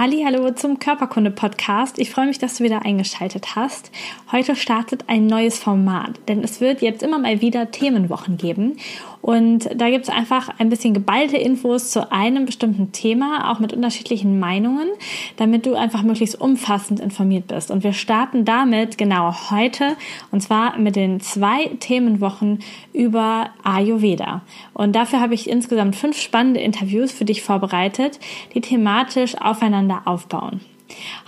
Hallo zum Körperkunde Podcast. Ich freue mich, dass du wieder eingeschaltet hast. Heute startet ein neues Format, denn es wird jetzt immer mal wieder Themenwochen geben und da gibt es einfach ein bisschen geballte Infos zu einem bestimmten Thema, auch mit unterschiedlichen Meinungen, damit du einfach möglichst umfassend informiert bist. Und wir starten damit genau heute, und zwar mit den zwei Themenwochen über Ayurveda. Und dafür habe ich insgesamt fünf spannende Interviews für dich vorbereitet, die thematisch aufeinander aufbauen.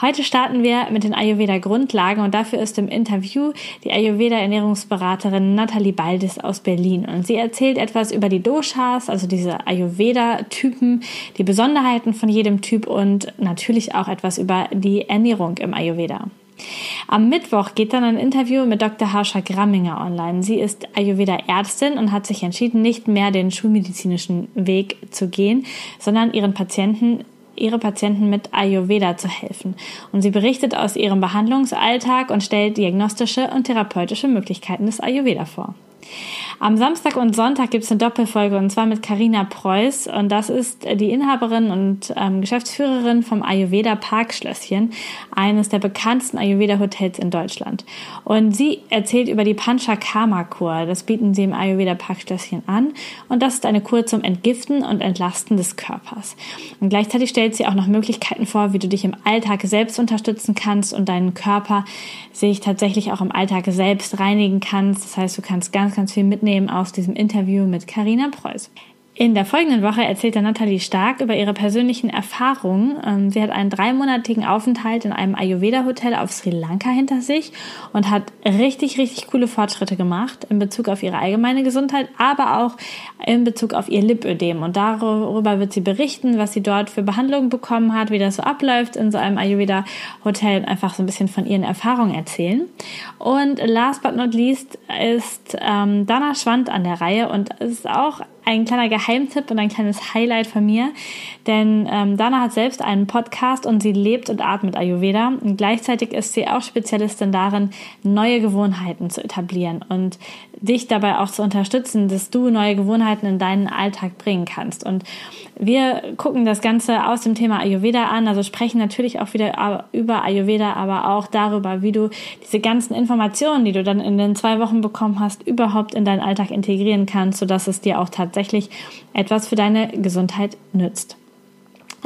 Heute starten wir mit den Ayurveda-Grundlagen und dafür ist im Interview die Ayurveda-Ernährungsberaterin Nathalie Baldis aus Berlin. Und sie erzählt etwas über die Doshas, also diese Ayurveda-Typen, die Besonderheiten von jedem Typ und natürlich auch etwas über die Ernährung im Ayurveda. Am Mittwoch geht dann ein Interview mit Dr. Harsha Gramminger online. Sie ist Ayurveda-Ärztin und hat sich entschieden, nicht mehr den schulmedizinischen Weg zu gehen, sondern ihren Patienten ihre Patienten mit Ayurveda zu helfen. Und sie berichtet aus ihrem Behandlungsalltag und stellt diagnostische und therapeutische Möglichkeiten des Ayurveda vor. Am Samstag und Sonntag gibt es eine Doppelfolge und zwar mit Karina Preuß und das ist die Inhaberin und ähm, Geschäftsführerin vom Ayurveda Parkschlösschen, eines der bekanntesten Ayurveda Hotels in Deutschland. Und sie erzählt über die Panchakarma Kur. Das bieten sie im Ayurveda Parkschlösschen an und das ist eine Kur zum Entgiften und Entlasten des Körpers. Und gleichzeitig stellt sie auch noch Möglichkeiten vor, wie du dich im Alltag selbst unterstützen kannst und deinen Körper sich tatsächlich auch im Alltag selbst reinigen kannst. Das heißt, du kannst ganz, ganz viel mitnehmen mitnehmen aus diesem Interview mit Karina Preuß. In der folgenden Woche erzählte Nathalie Stark über ihre persönlichen Erfahrungen. Ähm, sie hat einen dreimonatigen Aufenthalt in einem Ayurveda-Hotel auf Sri Lanka hinter sich und hat richtig, richtig coole Fortschritte gemacht in Bezug auf ihre allgemeine Gesundheit, aber auch in Bezug auf ihr Lipödem. Und darüber wird sie berichten, was sie dort für Behandlungen bekommen hat, wie das so abläuft in so einem Ayurveda-Hotel und einfach so ein bisschen von ihren Erfahrungen erzählen. Und last but not least ist ähm, Dana Schwand an der Reihe und ist auch ein kleiner Geheimtipp und ein kleines Highlight von mir, denn ähm, Dana hat selbst einen Podcast und sie lebt und atmet Ayurveda. Und gleichzeitig ist sie auch Spezialistin darin, neue Gewohnheiten zu etablieren. Und dich dabei auch zu unterstützen, dass du neue Gewohnheiten in deinen Alltag bringen kannst. Und wir gucken das Ganze aus dem Thema Ayurveda an, also sprechen natürlich auch wieder über Ayurveda, aber auch darüber, wie du diese ganzen Informationen, die du dann in den zwei Wochen bekommen hast, überhaupt in deinen Alltag integrieren kannst, sodass es dir auch tatsächlich etwas für deine Gesundheit nützt.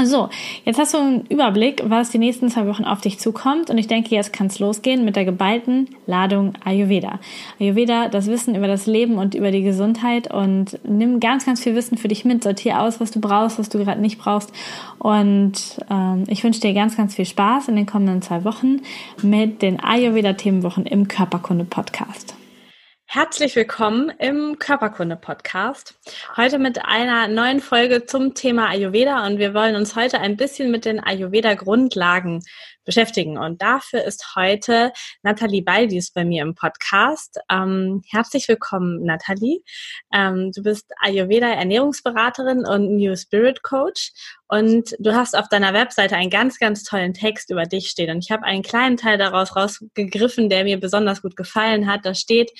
So, jetzt hast du einen Überblick, was die nächsten zwei Wochen auf dich zukommt und ich denke, jetzt kann es losgehen mit der geballten Ladung Ayurveda. Ayurveda, das Wissen über das Leben und über die Gesundheit und nimm ganz, ganz viel Wissen für dich mit, sortier aus, was du brauchst, was du gerade nicht brauchst und ähm, ich wünsche dir ganz, ganz viel Spaß in den kommenden zwei Wochen mit den Ayurveda-Themenwochen im Körperkunde-Podcast. Herzlich willkommen im Körperkunde-Podcast. Heute mit einer neuen Folge zum Thema Ayurveda und wir wollen uns heute ein bisschen mit den Ayurveda-Grundlagen beschäftigen. Und dafür ist heute Nathalie Baldis bei mir im Podcast. Ähm, herzlich willkommen, Nathalie. Ähm, du bist Ayurveda-Ernährungsberaterin und New Spirit Coach und du hast auf deiner Webseite einen ganz, ganz tollen Text über dich stehen. Und ich habe einen kleinen Teil daraus rausgegriffen, der mir besonders gut gefallen hat. Da steht,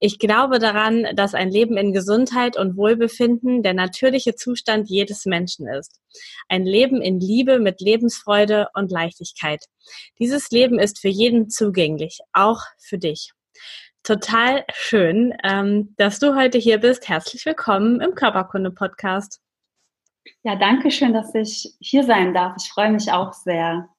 ich glaube daran, dass ein Leben in Gesundheit und Wohlbefinden der natürliche Zustand jedes Menschen ist. Ein Leben in Liebe mit Lebensfreude und Leichtigkeit. Dieses Leben ist für jeden zugänglich, auch für dich. Total schön, ähm, dass du heute hier bist. Herzlich willkommen im Körperkunde-Podcast. Ja, danke schön, dass ich hier sein darf. Ich freue mich auch sehr.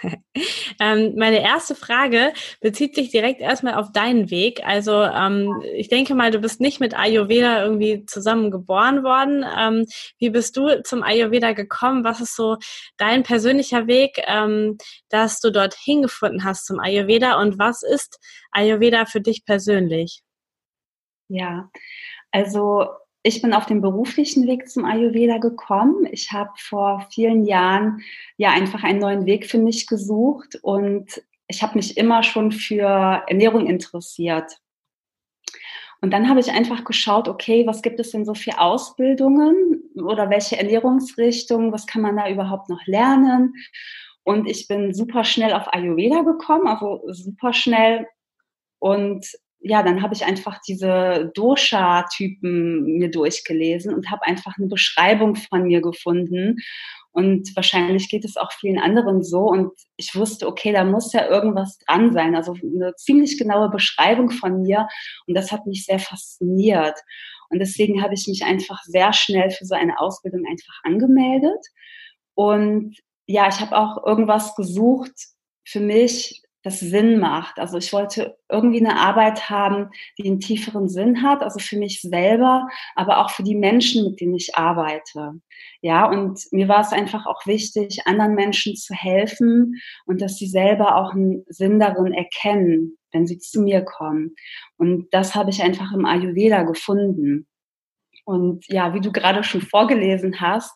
ähm, meine erste Frage bezieht sich direkt erstmal auf deinen Weg. Also ähm, ich denke mal, du bist nicht mit Ayurveda irgendwie zusammen geboren worden. Ähm, wie bist du zum Ayurveda gekommen? Was ist so dein persönlicher Weg, ähm, dass du dorthin gefunden hast zum Ayurveda? Und was ist Ayurveda für dich persönlich? Ja, also ich bin auf dem beruflichen Weg zum Ayurveda gekommen. Ich habe vor vielen Jahren ja einfach einen neuen Weg für mich gesucht und ich habe mich immer schon für Ernährung interessiert. Und dann habe ich einfach geschaut, okay, was gibt es denn so für Ausbildungen oder welche Ernährungsrichtungen, was kann man da überhaupt noch lernen? Und ich bin super schnell auf Ayurveda gekommen, also super schnell. Und ja, dann habe ich einfach diese Dosha-Typen mir durchgelesen und habe einfach eine Beschreibung von mir gefunden. Und wahrscheinlich geht es auch vielen anderen so. Und ich wusste, okay, da muss ja irgendwas dran sein. Also eine ziemlich genaue Beschreibung von mir. Und das hat mich sehr fasziniert. Und deswegen habe ich mich einfach sehr schnell für so eine Ausbildung einfach angemeldet. Und ja, ich habe auch irgendwas gesucht für mich, das Sinn macht. Also ich wollte irgendwie eine Arbeit haben, die einen tieferen Sinn hat, also für mich selber, aber auch für die Menschen, mit denen ich arbeite. Ja, und mir war es einfach auch wichtig, anderen Menschen zu helfen und dass sie selber auch einen Sinn darin erkennen, wenn sie zu mir kommen. Und das habe ich einfach im Ayurveda gefunden. Und ja, wie du gerade schon vorgelesen hast,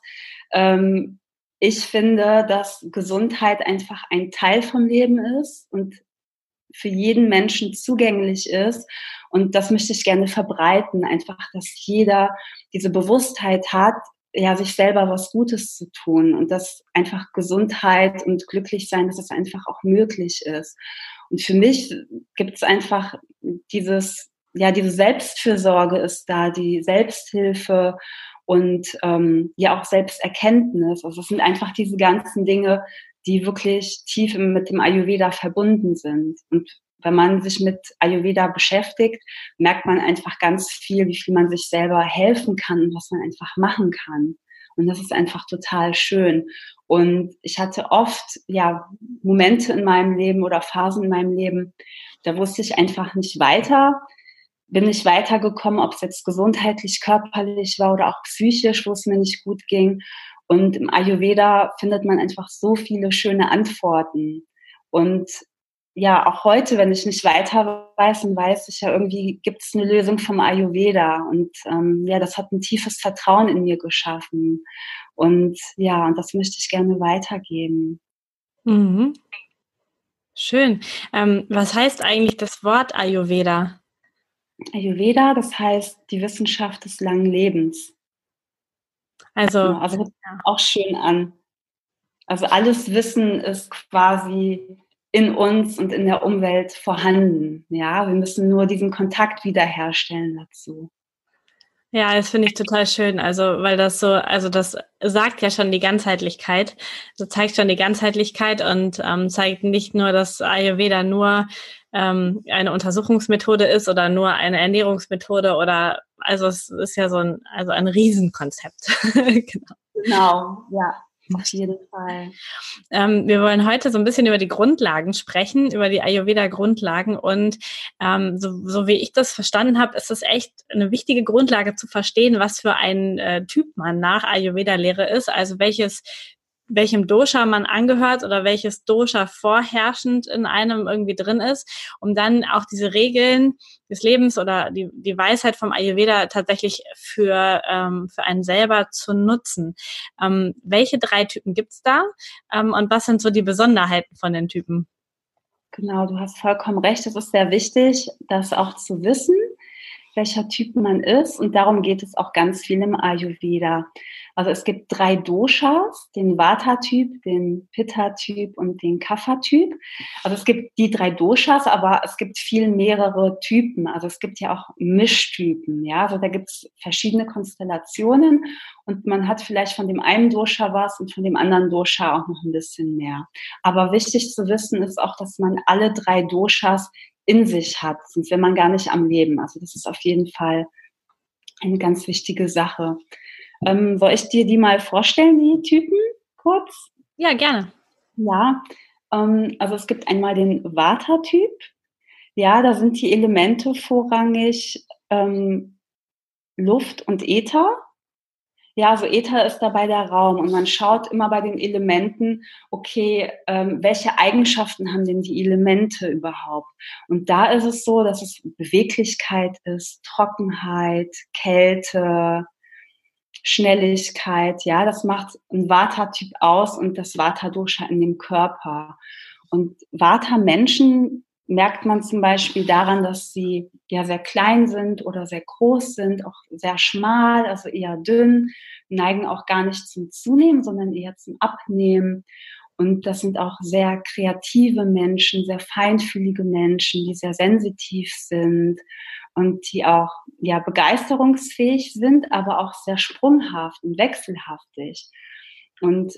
ähm, ich finde, dass Gesundheit einfach ein Teil vom Leben ist und für jeden Menschen zugänglich ist. Und das möchte ich gerne verbreiten, einfach, dass jeder diese Bewusstheit hat, ja, sich selber was Gutes zu tun und dass einfach Gesundheit und glücklich sein, dass es einfach auch möglich ist. Und für mich gibt es einfach dieses, ja, diese Selbstfürsorge ist da, die Selbsthilfe und ähm, ja auch Selbsterkenntnis. Also es sind einfach diese ganzen Dinge, die wirklich tief mit dem Ayurveda verbunden sind. Und wenn man sich mit Ayurveda beschäftigt, merkt man einfach ganz viel, wie viel man sich selber helfen kann und was man einfach machen kann. Und das ist einfach total schön. Und ich hatte oft, ja, Momente in meinem Leben oder Phasen in meinem Leben, da wusste ich einfach nicht weiter bin ich weitergekommen, ob es jetzt gesundheitlich, körperlich war oder auch psychisch, wo es mir nicht gut ging. Und im Ayurveda findet man einfach so viele schöne Antworten. Und ja, auch heute, wenn ich nicht weiter weiß, dann weiß ich ja irgendwie, gibt es eine Lösung vom Ayurveda. Und ähm, ja, das hat ein tiefes Vertrauen in mir geschaffen. Und ja, und das möchte ich gerne weitergeben. Mhm. Schön. Ähm, was heißt eigentlich das Wort Ayurveda? Ayurveda, das heißt die Wissenschaft des langen Lebens. Also, genau, also hört auch schön an. Also alles Wissen ist quasi in uns und in der Umwelt vorhanden. Ja, wir müssen nur diesen Kontakt wiederherstellen dazu. Ja, das finde ich total schön. Also, weil das so, also das sagt ja schon die Ganzheitlichkeit. So zeigt schon die Ganzheitlichkeit und ähm, zeigt nicht nur, dass Ayurveda nur ähm, eine Untersuchungsmethode ist oder nur eine Ernährungsmethode oder also es ist ja so ein, also ein Riesenkonzept. genau. genau, ja. Auf jeden Fall. Ähm, wir wollen heute so ein bisschen über die Grundlagen sprechen, über die Ayurveda-Grundlagen. Und ähm, so, so wie ich das verstanden habe, ist es echt eine wichtige Grundlage zu verstehen, was für ein äh, Typ man nach Ayurveda-Lehre ist. Also welches welchem Dosha man angehört oder welches Dosha vorherrschend in einem irgendwie drin ist, um dann auch diese Regeln des Lebens oder die, die Weisheit vom Ayurveda tatsächlich für, ähm, für einen selber zu nutzen. Ähm, welche drei Typen gibt's da ähm, und was sind so die Besonderheiten von den Typen? Genau, du hast vollkommen recht. Es ist sehr wichtig, das auch zu wissen, welcher Typ man ist. Und darum geht es auch ganz viel im Ayurveda. Also es gibt drei Doshas, den Vata-Typ, den Pitta-Typ und den Kapha-Typ. Also es gibt die drei Doshas, aber es gibt viel mehrere Typen. Also es gibt ja auch Mischtypen. Ja, also da gibt es verschiedene Konstellationen und man hat vielleicht von dem einen Dosha was und von dem anderen Dosha auch noch ein bisschen mehr. Aber wichtig zu wissen ist auch, dass man alle drei Doshas in sich hat, sonst wäre man gar nicht am Leben. Also das ist auf jeden Fall eine ganz wichtige Sache. Ähm, soll ich dir die mal vorstellen, die Typen, kurz? Ja, gerne. Ja, ähm, also es gibt einmal den Vata-Typ. Ja, da sind die Elemente vorrangig ähm, Luft und Äther. Ja, also Äther ist dabei der Raum und man schaut immer bei den Elementen, okay, ähm, welche Eigenschaften haben denn die Elemente überhaupt? Und da ist es so, dass es Beweglichkeit ist, Trockenheit, Kälte, Schnelligkeit, ja, das macht ein Vata-Typ aus und das Vata-Dosha in dem Körper. Und Vata-Menschen merkt man zum Beispiel daran, dass sie ja sehr klein sind oder sehr groß sind, auch sehr schmal, also eher dünn, neigen auch gar nicht zum Zunehmen, sondern eher zum Abnehmen. Und das sind auch sehr kreative Menschen, sehr feinfühlige Menschen, die sehr sensitiv sind und die auch ja begeisterungsfähig sind, aber auch sehr sprunghaft und wechselhaftig. Und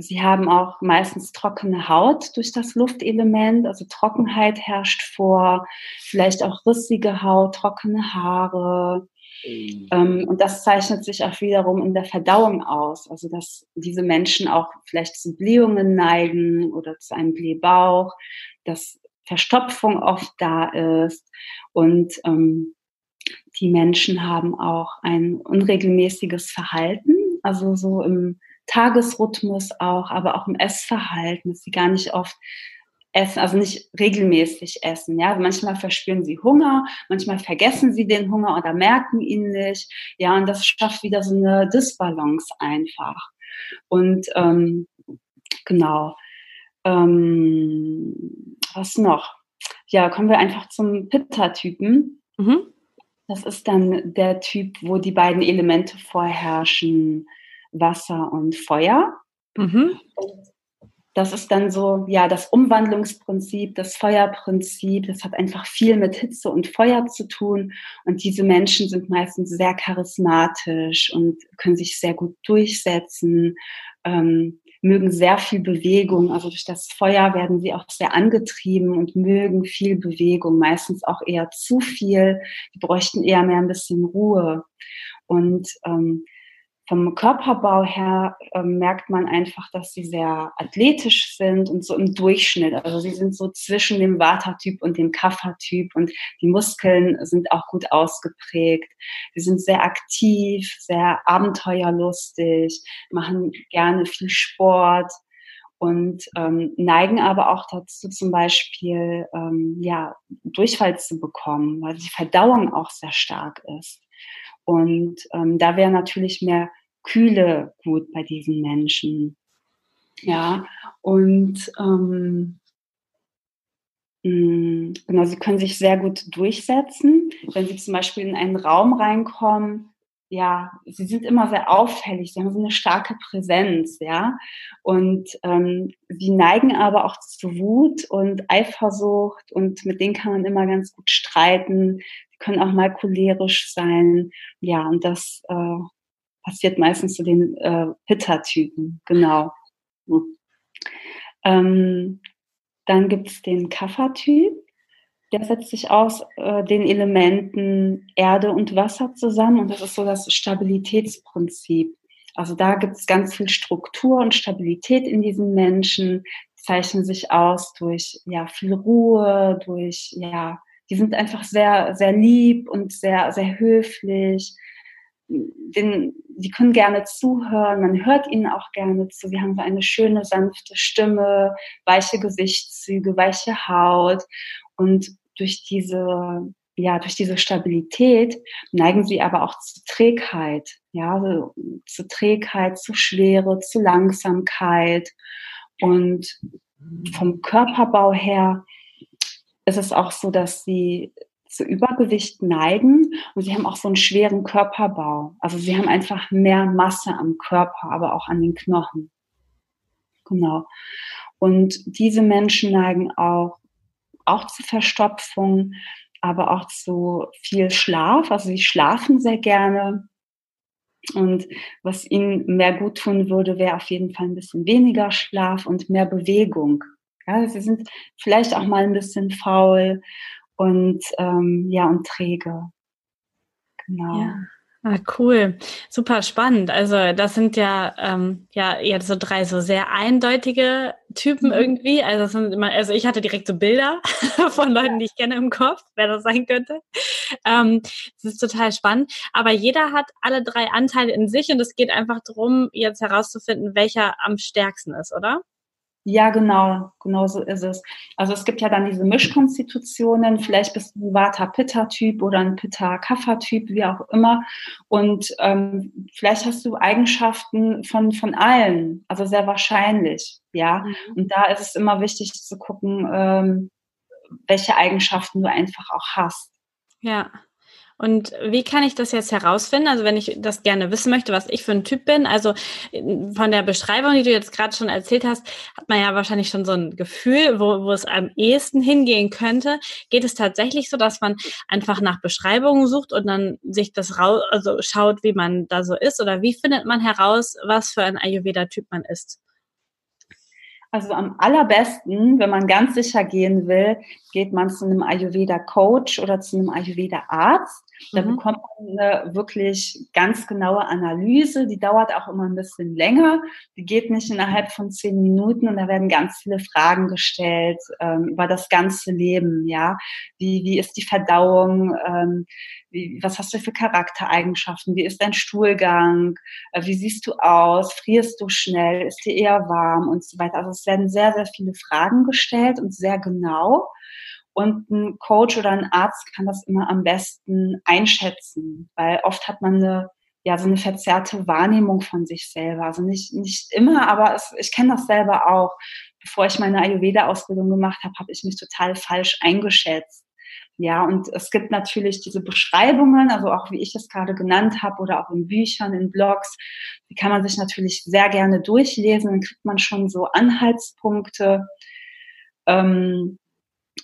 Sie haben auch meistens trockene Haut durch das Luftelement, also Trockenheit herrscht vor, vielleicht auch rissige Haut, trockene Haare. Mhm. Und das zeichnet sich auch wiederum in der Verdauung aus, also dass diese Menschen auch vielleicht zu Blähungen neigen oder zu einem Blähbauch, dass Verstopfung oft da ist. Und ähm, die Menschen haben auch ein unregelmäßiges Verhalten, also so im Tagesrhythmus auch, aber auch im Essverhalten, dass sie gar nicht oft essen, also nicht regelmäßig essen. Ja, manchmal verspüren sie Hunger, manchmal vergessen sie den Hunger oder merken ihn nicht. Ja, und das schafft wieder so eine Disbalance einfach. Und ähm, genau. Ähm, was noch? Ja, kommen wir einfach zum Pitta-Typen. Mhm. Das ist dann der Typ, wo die beiden Elemente vorherrschen. Wasser und Feuer. Mhm. das ist dann so, ja, das Umwandlungsprinzip, das Feuerprinzip, das hat einfach viel mit Hitze und Feuer zu tun. Und diese Menschen sind meistens sehr charismatisch und können sich sehr gut durchsetzen, ähm, mögen sehr viel Bewegung. Also durch das Feuer werden sie auch sehr angetrieben und mögen viel Bewegung, meistens auch eher zu viel. Die bräuchten eher mehr ein bisschen Ruhe. Und ähm, vom Körperbau her äh, merkt man einfach, dass sie sehr athletisch sind und so im Durchschnitt. Also sie sind so zwischen dem Vata-Typ und dem Kapha-Typ und die Muskeln sind auch gut ausgeprägt. Sie sind sehr aktiv, sehr abenteuerlustig, machen gerne viel Sport und ähm, neigen aber auch dazu, zum Beispiel ähm, ja, Durchfall zu bekommen, weil die Verdauung auch sehr stark ist. Und ähm, da wäre natürlich mehr Kühle gut bei diesen Menschen. Ja, und ähm, mm, genau, sie können sich sehr gut durchsetzen. Wenn sie zum Beispiel in einen Raum reinkommen, ja, sie sind immer sehr auffällig, sie haben so eine starke Präsenz, ja. Und ähm, sie neigen aber auch zu Wut und Eifersucht und mit denen kann man immer ganz gut streiten. Sie können auch mal cholerisch sein, ja, und das äh, passiert meistens zu den äh, Pitta-Typen, genau. Hm. Ähm, dann gibt es den Kapha-Typ. Der setzt sich aus äh, den Elementen Erde und Wasser zusammen und das ist so das Stabilitätsprinzip. Also da gibt es ganz viel Struktur und Stabilität in diesen Menschen, zeichnen sich aus durch ja viel Ruhe, durch ja, die sind einfach sehr sehr lieb und sehr sehr höflich, den, die können gerne zuhören, man hört ihnen auch gerne zu. Sie haben so eine schöne, sanfte Stimme, weiche Gesichtszüge, weiche Haut. Und durch diese, ja, durch diese Stabilität neigen sie aber auch zu Trägheit, ja, so, zu Trägheit, zu Schwere, zu Langsamkeit. Und vom Körperbau her ist es auch so, dass sie zu Übergewicht neigen und sie haben auch so einen schweren Körperbau. Also sie haben einfach mehr Masse am Körper, aber auch an den Knochen. Genau. Und diese Menschen neigen auch, auch zu Verstopfung, aber auch zu viel Schlaf. Also sie schlafen sehr gerne. Und was ihnen mehr gut tun würde, wäre auf jeden Fall ein bisschen weniger Schlaf und mehr Bewegung. Ja, sie sind vielleicht auch mal ein bisschen faul und ähm, ja und träge. Genau. Ja. Ah, cool, super spannend. Also das sind ja ähm, ja jetzt so drei so sehr eindeutige Typen mhm. irgendwie. Also das sind immer, also ich hatte direkt so Bilder von Leuten, die ich kenne im Kopf, wer das sein könnte. Ähm, das ist total spannend. Aber jeder hat alle drei Anteile in sich und es geht einfach darum, jetzt herauszufinden, welcher am stärksten ist, oder? Ja, genau, genau so ist es. Also es gibt ja dann diese Mischkonstitutionen, vielleicht bist du ein Vata-Pitta-Typ oder ein Pitta-Kapha-Typ, wie auch immer. Und ähm, vielleicht hast du Eigenschaften von, von allen, also sehr wahrscheinlich, ja. Mhm. Und da ist es immer wichtig zu gucken, ähm, welche Eigenschaften du einfach auch hast. Ja. Und wie kann ich das jetzt herausfinden? Also wenn ich das gerne wissen möchte, was ich für ein Typ bin, also von der Beschreibung, die du jetzt gerade schon erzählt hast, hat man ja wahrscheinlich schon so ein Gefühl, wo, wo es am ehesten hingehen könnte. Geht es tatsächlich so, dass man einfach nach Beschreibungen sucht und dann sich das raus, also schaut, wie man da so ist? Oder wie findet man heraus, was für ein Ayurveda-Typ man ist? Also am allerbesten, wenn man ganz sicher gehen will, geht man zu einem Ayurveda-Coach oder zu einem Ayurveda-Arzt. Da mhm. bekommt man eine wirklich ganz genaue Analyse. Die dauert auch immer ein bisschen länger. Die geht nicht innerhalb von zehn Minuten und da werden ganz viele Fragen gestellt ähm, über das ganze Leben. Ja, wie wie ist die Verdauung? Ähm, wie, was hast du für Charaktereigenschaften? Wie ist dein Stuhlgang? Äh, wie siehst du aus? Frierst du schnell? Ist dir eher warm und so weiter? Also es werden sehr sehr viele Fragen gestellt und sehr genau. Und ein Coach oder ein Arzt kann das immer am besten einschätzen, weil oft hat man eine ja so eine verzerrte Wahrnehmung von sich selber. Also nicht nicht immer, aber es, ich kenne das selber auch. Bevor ich meine Ayurveda-Ausbildung gemacht habe, habe ich mich total falsch eingeschätzt. Ja, und es gibt natürlich diese Beschreibungen, also auch wie ich es gerade genannt habe oder auch in Büchern, in Blogs, die kann man sich natürlich sehr gerne durchlesen, dann kriegt man schon so Anhaltspunkte. Ähm,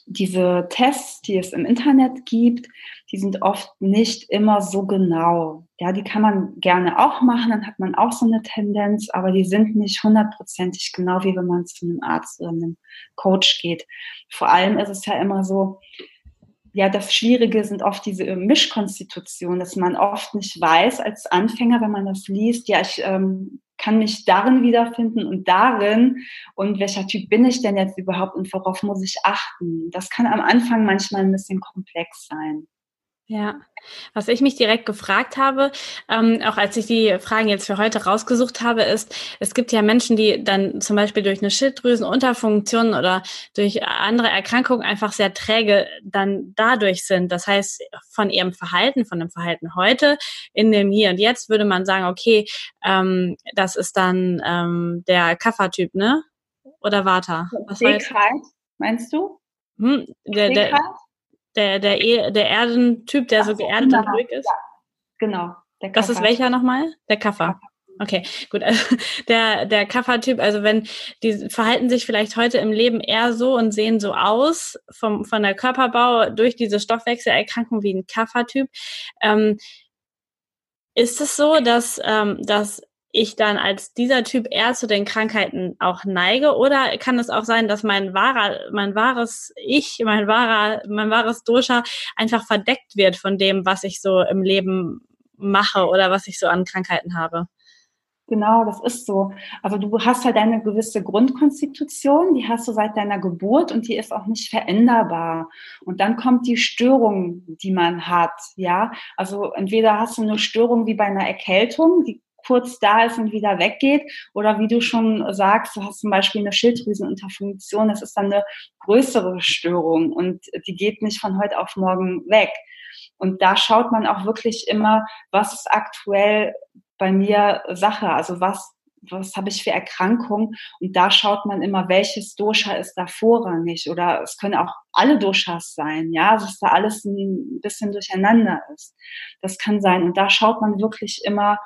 diese Tests, die es im Internet gibt, die sind oft nicht immer so genau. Ja, die kann man gerne auch machen, dann hat man auch so eine Tendenz, aber die sind nicht hundertprozentig genau, wie wenn man zu einem Arzt oder einem Coach geht. Vor allem ist es ja immer so, ja, das Schwierige sind oft diese Mischkonstitutionen, dass man oft nicht weiß als Anfänger, wenn man das liest, ja, ich ähm, kann mich darin wiederfinden und darin und welcher Typ bin ich denn jetzt überhaupt und worauf muss ich achten. Das kann am Anfang manchmal ein bisschen komplex sein. Ja, was ich mich direkt gefragt habe, ähm, auch als ich die Fragen jetzt für heute rausgesucht habe, ist, es gibt ja Menschen, die dann zum Beispiel durch eine Schilddrüsenunterfunktion oder durch andere Erkrankungen einfach sehr träge dann dadurch sind. Das heißt, von ihrem Verhalten, von dem Verhalten heute in dem Hier und Jetzt würde man sagen, okay, ähm, das ist dann ähm, der Kaffertyp, ne? Oder Vata? Was meinst du? Hm, der, der, der, der, e der Erdentyp, der Ach, so geerdet und ruhig ist? Ja, genau. das ist welcher nochmal? Der Kaffer. Okay, gut. Also der, der Kaffertyp, also wenn die verhalten sich vielleicht heute im Leben eher so und sehen so aus vom, von der Körperbau durch diese Stoffwechselerkrankung wie ein Kaffertyp. Ähm, ist es so, dass, ähm, dass ich dann als dieser Typ eher zu den Krankheiten auch neige? Oder kann es auch sein, dass mein wahrer, mein wahres Ich, mein wahrer, mein wahres Dosha einfach verdeckt wird von dem, was ich so im Leben mache oder was ich so an Krankheiten habe? Genau, das ist so. Also du hast halt deine gewisse Grundkonstitution, die hast du seit deiner Geburt und die ist auch nicht veränderbar. Und dann kommt die Störung, die man hat, ja. Also entweder hast du eine Störung wie bei einer Erkältung, die kurz da ist und wieder weggeht. Oder wie du schon sagst, du hast zum Beispiel eine Schilddrüsenunterfunktion, das ist dann eine größere Störung und die geht nicht von heute auf morgen weg. Und da schaut man auch wirklich immer, was ist aktuell bei mir Sache, also was was habe ich für Erkrankungen? Und da schaut man immer, welches Dosha ist da vorrangig. Oder es können auch alle Doshas sein, ja, dass da alles ein bisschen durcheinander ist. Das kann sein. Und da schaut man wirklich immer,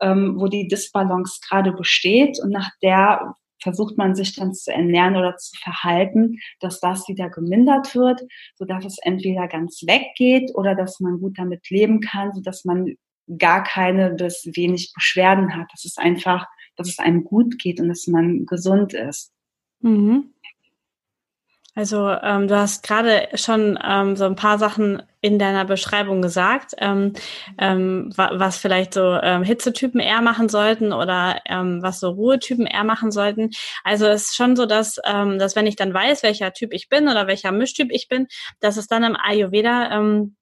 ähm, wo die Disbalance gerade besteht und nach der versucht man sich dann zu ernähren oder zu verhalten, dass das wieder gemindert wird, so dass es entweder ganz weggeht oder dass man gut damit leben kann, so dass man gar keine bis wenig Beschwerden hat, dass es einfach, dass es einem gut geht und dass man gesund ist. Mhm. Also ähm, du hast gerade schon ähm, so ein paar Sachen in deiner Beschreibung gesagt, ähm, ähm, was vielleicht so ähm, Hitzetypen eher machen sollten oder ähm, was so Ruhetypen eher machen sollten. Also es ist schon so, dass, ähm, dass wenn ich dann weiß, welcher Typ ich bin oder welcher Mischtyp ich bin, dass es dann im Ayurveda ähm,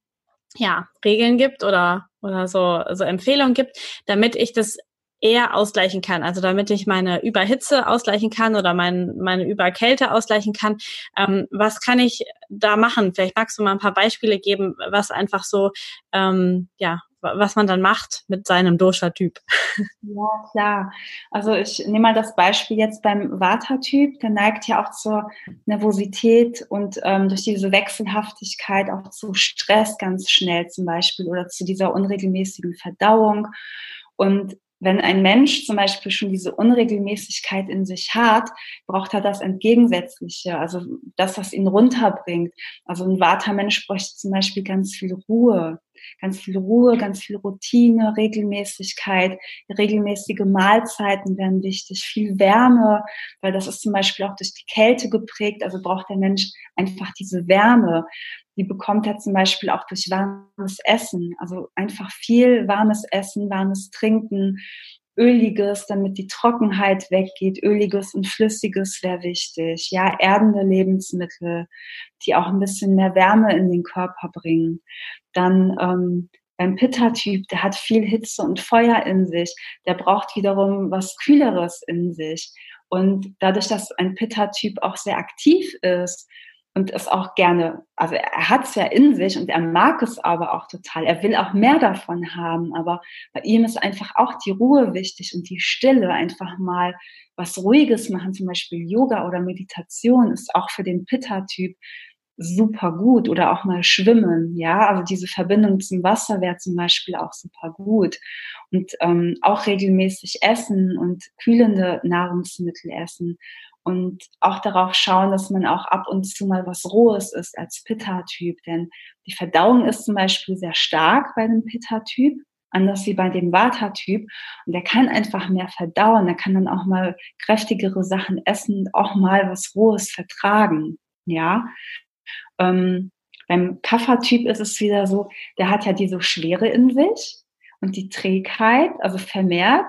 ja Regeln gibt oder oder so, so Empfehlungen gibt, damit ich das eher ausgleichen kann. Also damit ich meine Überhitze ausgleichen kann oder mein, meine Überkälte ausgleichen kann. Ähm, was kann ich da machen? Vielleicht magst du mal ein paar Beispiele geben, was einfach so ähm, ja was man dann macht mit seinem Dosha-Typ. Ja, klar. Also ich nehme mal das Beispiel jetzt beim Vata-Typ, der neigt ja auch zur Nervosität und ähm, durch diese Wechselhaftigkeit auch zu Stress ganz schnell zum Beispiel oder zu dieser unregelmäßigen Verdauung. Und wenn ein Mensch zum Beispiel schon diese Unregelmäßigkeit in sich hat, braucht er das Entgegensätzliche, also das, was ihn runterbringt. Also ein Vata-Mensch bräuchte zum Beispiel ganz viel Ruhe, ganz viel Ruhe, ganz viel Routine, Regelmäßigkeit, regelmäßige Mahlzeiten wären wichtig, viel Wärme, weil das ist zum Beispiel auch durch die Kälte geprägt, also braucht der Mensch einfach diese Wärme die bekommt er zum Beispiel auch durch warmes Essen. Also einfach viel warmes Essen, warmes Trinken, öliges, damit die Trockenheit weggeht. Öliges und flüssiges wäre wichtig. Ja, erdende Lebensmittel, die auch ein bisschen mehr Wärme in den Körper bringen. Dann ähm, beim Pitta-Typ, der hat viel Hitze und Feuer in sich. Der braucht wiederum was Kühleres in sich. Und dadurch, dass ein Pitta-Typ auch sehr aktiv ist, und es auch gerne, also er hat es ja in sich und er mag es aber auch total. Er will auch mehr davon haben, aber bei ihm ist einfach auch die Ruhe wichtig und die Stille, einfach mal was Ruhiges machen, zum Beispiel Yoga oder Meditation ist auch für den Pitta-Typ super gut oder auch mal schwimmen, ja, also diese Verbindung zum Wasser wäre zum Beispiel auch super gut. Und ähm, auch regelmäßig essen und kühlende Nahrungsmittel essen und auch darauf schauen, dass man auch ab und zu mal was Rohes ist als Pitta-Typ. Denn die Verdauung ist zum Beispiel sehr stark bei dem Pitta-Typ, anders wie bei dem Vata-Typ. Und der kann einfach mehr verdauen. Der kann dann auch mal kräftigere Sachen essen und auch mal was Rohes vertragen. Ja. Ähm, beim Kapha-Typ ist es wieder so, der hat ja diese Schwere in sich und die Trägheit, also vermehrt.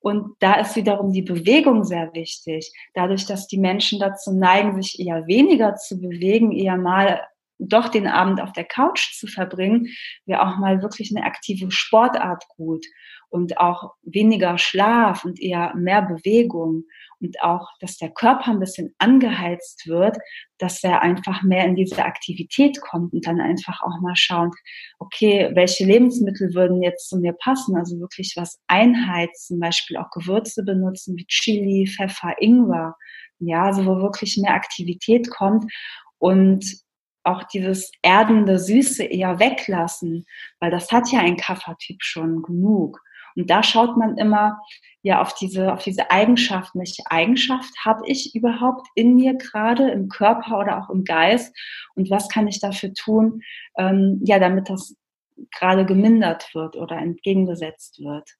Und da ist wiederum die Bewegung sehr wichtig. Dadurch, dass die Menschen dazu neigen, sich eher weniger zu bewegen, eher mal doch den Abend auf der Couch zu verbringen, wäre auch mal wirklich eine aktive Sportart gut und auch weniger Schlaf und eher mehr Bewegung und auch, dass der Körper ein bisschen angeheizt wird, dass er einfach mehr in diese Aktivität kommt und dann einfach auch mal schauen, okay, welche Lebensmittel würden jetzt zu mir passen? Also wirklich was einheizt, zum Beispiel auch Gewürze benutzen wie Chili, Pfeffer, Ingwer. Ja, also wo wirklich mehr Aktivität kommt und auch dieses erdende Süße eher weglassen, weil das hat ja ein Kaffertyp schon genug. Und da schaut man immer ja auf diese, auf diese Eigenschaften. Welche Eigenschaft habe ich überhaupt in mir gerade, im Körper oder auch im Geist? Und was kann ich dafür tun, ähm, ja, damit das gerade gemindert wird oder entgegengesetzt wird?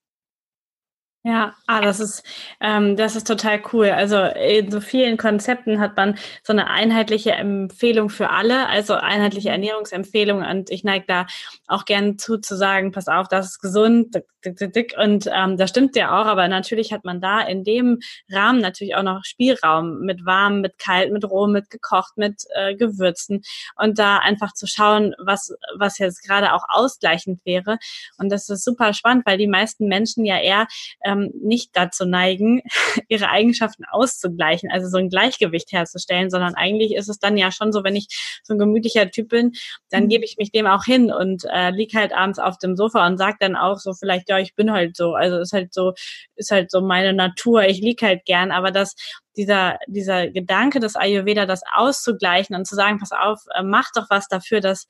Ja, ah, das ist, ähm, das ist total cool. Also in so vielen Konzepten hat man so eine einheitliche Empfehlung für alle, also einheitliche Ernährungsempfehlung. Und ich neige da auch gern zu, zu sagen, pass auf, das ist gesund, dick, dick, dick. Und ähm, das stimmt ja auch, aber natürlich hat man da in dem Rahmen natürlich auch noch Spielraum mit warm, mit kalt, mit roh, mit gekocht, mit äh, Gewürzen. Und da einfach zu schauen, was, was jetzt gerade auch ausgleichend wäre. Und das ist super spannend, weil die meisten Menschen ja eher ähm, nicht dazu neigen, ihre Eigenschaften auszugleichen, also so ein Gleichgewicht herzustellen, sondern eigentlich ist es dann ja schon so, wenn ich so ein gemütlicher Typ bin, dann mhm. gebe ich mich dem auch hin und äh, lieg halt abends auf dem Sofa und sag dann auch so vielleicht, ja, ich bin halt so, also ist halt so, ist halt so meine Natur, ich lieg halt gern, aber das dieser, dieser Gedanke des Ayurveda, das auszugleichen und zu sagen, pass auf, äh, mach doch was dafür, dass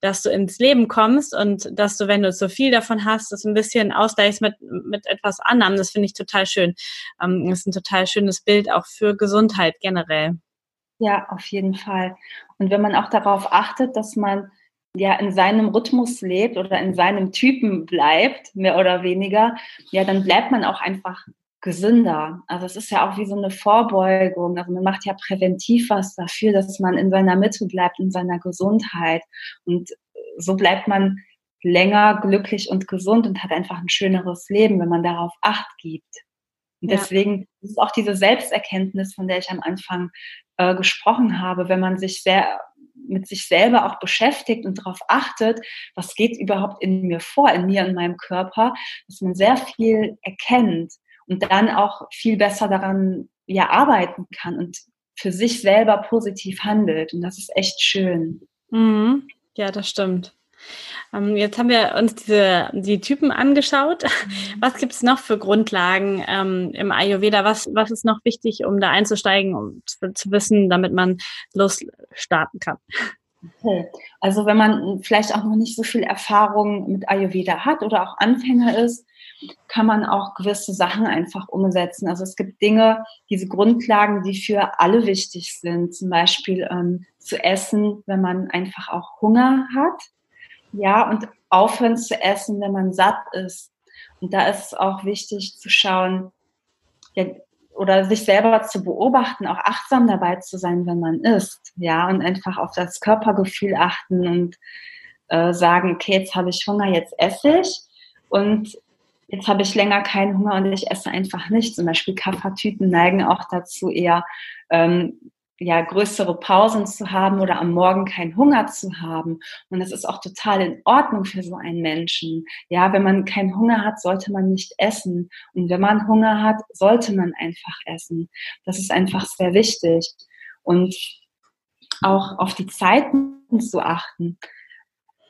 dass du ins Leben kommst und dass du, wenn du so viel davon hast, das ein bisschen ausgleichst mit, mit etwas anderem. Das finde ich total schön. Ähm, ist ein total schönes Bild auch für Gesundheit generell. Ja, auf jeden Fall. Und wenn man auch darauf achtet, dass man ja in seinem Rhythmus lebt oder in seinem Typen bleibt, mehr oder weniger, ja, dann bleibt man auch einfach gesünder. Also es ist ja auch wie so eine Vorbeugung. Also man macht ja präventiv was dafür, dass man in seiner Mitte bleibt, in seiner Gesundheit. Und so bleibt man länger glücklich und gesund und hat einfach ein schöneres Leben, wenn man darauf Acht gibt. Und ja. deswegen ist auch diese Selbsterkenntnis, von der ich am Anfang äh, gesprochen habe, wenn man sich sehr mit sich selber auch beschäftigt und darauf achtet, was geht überhaupt in mir vor, in mir, in meinem Körper, dass man sehr viel erkennt und dann auch viel besser daran ja arbeiten kann und für sich selber positiv handelt. Und das ist echt schön. Mhm. Ja, das stimmt. Ähm, jetzt haben wir uns diese, die Typen angeschaut. Mhm. Was gibt es noch für Grundlagen ähm, im Ayurveda? Was, was ist noch wichtig, um da einzusteigen, um zu, zu wissen, damit man losstarten kann? Okay. Also wenn man vielleicht auch noch nicht so viel Erfahrung mit Ayurveda hat oder auch Anfänger ist, kann man auch gewisse Sachen einfach umsetzen. Also es gibt Dinge, diese Grundlagen, die für alle wichtig sind. Zum Beispiel ähm, zu essen, wenn man einfach auch Hunger hat. Ja, und aufhören zu essen, wenn man satt ist. Und da ist es auch wichtig zu schauen, ja, oder sich selber zu beobachten, auch achtsam dabei zu sein, wenn man isst, ja, und einfach auf das Körpergefühl achten und äh, sagen, okay, jetzt habe ich Hunger, jetzt esse ich und jetzt habe ich länger keinen Hunger und ich esse einfach nicht. Zum Beispiel Kaffertypen neigen auch dazu, eher ähm, ja, größere Pausen zu haben oder am Morgen keinen Hunger zu haben. Und das ist auch total in Ordnung für so einen Menschen. Ja, wenn man keinen Hunger hat, sollte man nicht essen. Und wenn man Hunger hat, sollte man einfach essen. Das ist einfach sehr wichtig. Und auch auf die Zeiten zu achten,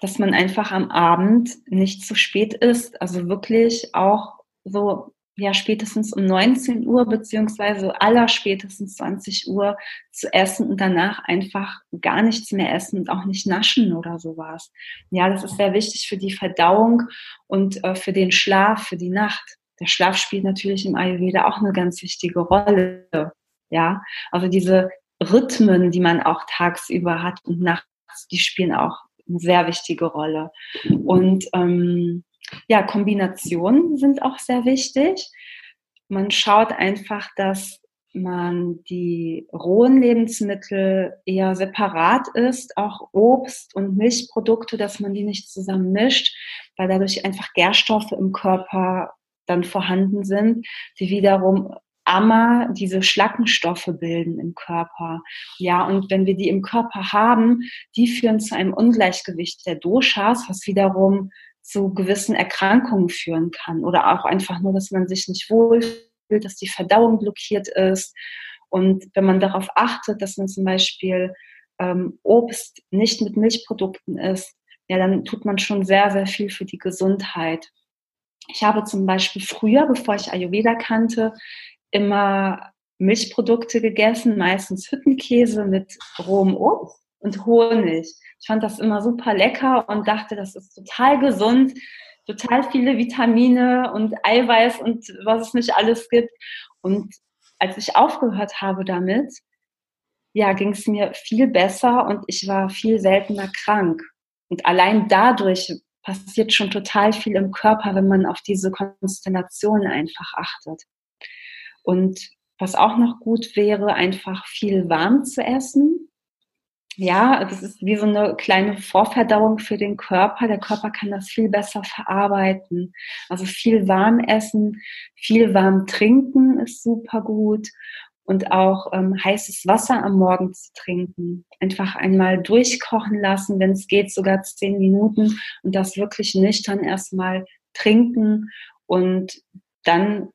dass man einfach am Abend nicht zu spät ist. Also wirklich auch so ja spätestens um 19 Uhr beziehungsweise aller spätestens 20 Uhr zu essen und danach einfach gar nichts mehr essen und auch nicht naschen oder sowas. Ja, das ist sehr wichtig für die Verdauung und äh, für den Schlaf, für die Nacht. Der Schlaf spielt natürlich im Ayurveda auch eine ganz wichtige Rolle. Ja, also diese Rhythmen, die man auch tagsüber hat und nachts, die spielen auch eine sehr wichtige Rolle. Und ähm, ja, Kombinationen sind auch sehr wichtig. Man schaut einfach, dass man die rohen Lebensmittel eher separat isst, auch Obst und Milchprodukte, dass man die nicht zusammen mischt, weil dadurch einfach Gärstoffe im Körper dann vorhanden sind, die wiederum Amma diese Schlackenstoffe bilden im Körper. Ja, und wenn wir die im Körper haben, die führen zu einem Ungleichgewicht der Doshas, was wiederum zu gewissen Erkrankungen führen kann oder auch einfach nur, dass man sich nicht wohlfühlt, dass die Verdauung blockiert ist. Und wenn man darauf achtet, dass man zum Beispiel ähm, Obst nicht mit Milchprodukten isst, ja, dann tut man schon sehr, sehr viel für die Gesundheit. Ich habe zum Beispiel früher, bevor ich Ayurveda kannte, immer Milchprodukte gegessen, meistens Hüttenkäse mit rohem Obst und Honig. Ich fand das immer super lecker und dachte, das ist total gesund, total viele Vitamine und Eiweiß und was es nicht alles gibt. Und als ich aufgehört habe damit, ja, ging es mir viel besser und ich war viel seltener krank. Und allein dadurch passiert schon total viel im Körper, wenn man auf diese Konstellationen einfach achtet. Und was auch noch gut wäre, einfach viel warm zu essen ja, das ist wie so eine kleine Vorverdauung für den Körper. Der Körper kann das viel besser verarbeiten. Also viel warm essen, viel warm trinken ist super gut und auch ähm, heißes Wasser am Morgen zu trinken. Einfach einmal durchkochen lassen, wenn es geht, sogar zehn Minuten und das wirklich nüchtern erstmal trinken und dann